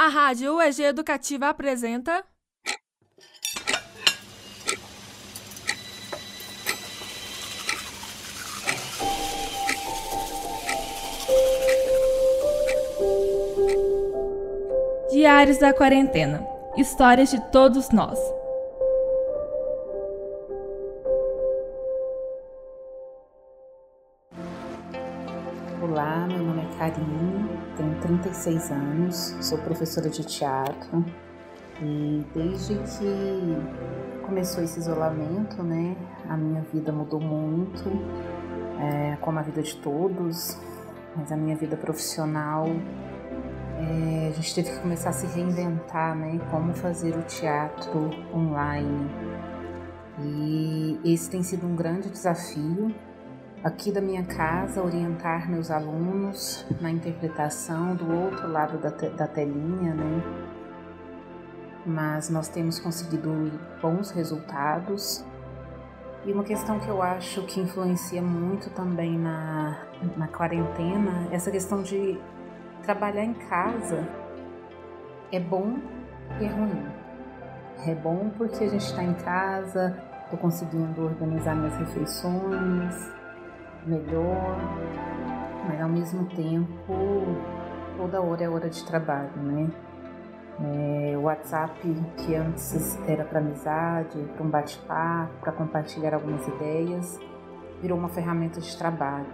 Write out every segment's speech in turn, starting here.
A Rádio UEG Educativa apresenta. Diários da Quarentena Histórias de todos nós. Olá, meu nome é Karine, tenho 36 anos, sou professora de teatro e desde que começou esse isolamento, né, a minha vida mudou muito, é, como a vida de todos, mas a minha vida profissional, é, a gente teve que começar a se reinventar, né, como fazer o teatro online. E esse tem sido um grande desafio aqui da minha casa, orientar meus alunos na interpretação do outro lado da, te da telinha, né? Mas nós temos conseguido bons resultados. E uma questão que eu acho que influencia muito também na, na quarentena, essa questão de trabalhar em casa é bom e é ruim. É bom porque a gente está em casa, estou conseguindo organizar minhas refeições, melhor, mas ao mesmo tempo toda hora é hora de trabalho, né? É, o WhatsApp, que antes era para amizade, para um bate-papo, para compartilhar algumas ideias, virou uma ferramenta de trabalho.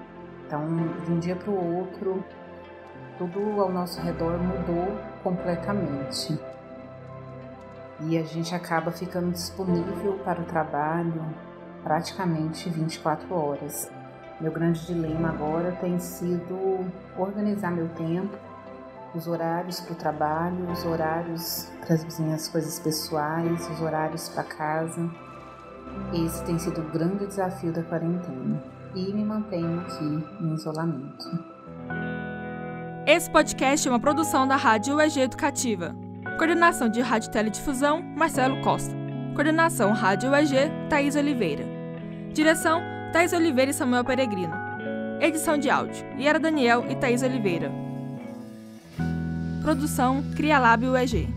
Então, de um dia para o outro, tudo ao nosso redor mudou completamente. E a gente acaba ficando disponível para o trabalho praticamente 24 horas. Meu grande dilema agora tem sido organizar meu tempo, os horários para o trabalho, os horários para as minhas coisas pessoais, os horários para casa. Esse tem sido o grande desafio da quarentena e me mantenho aqui em isolamento. Esse podcast é uma produção da Rádio UEG Educativa. Coordenação de Rádio Teledifusão, Marcelo Costa. Coordenação Rádio UEG, Thaís Oliveira. Direção, Thaís Oliveira e Samuel Peregrino. Edição de áudio, Yara Daniel e Thaís Oliveira. Produção, Cria Lab UEG.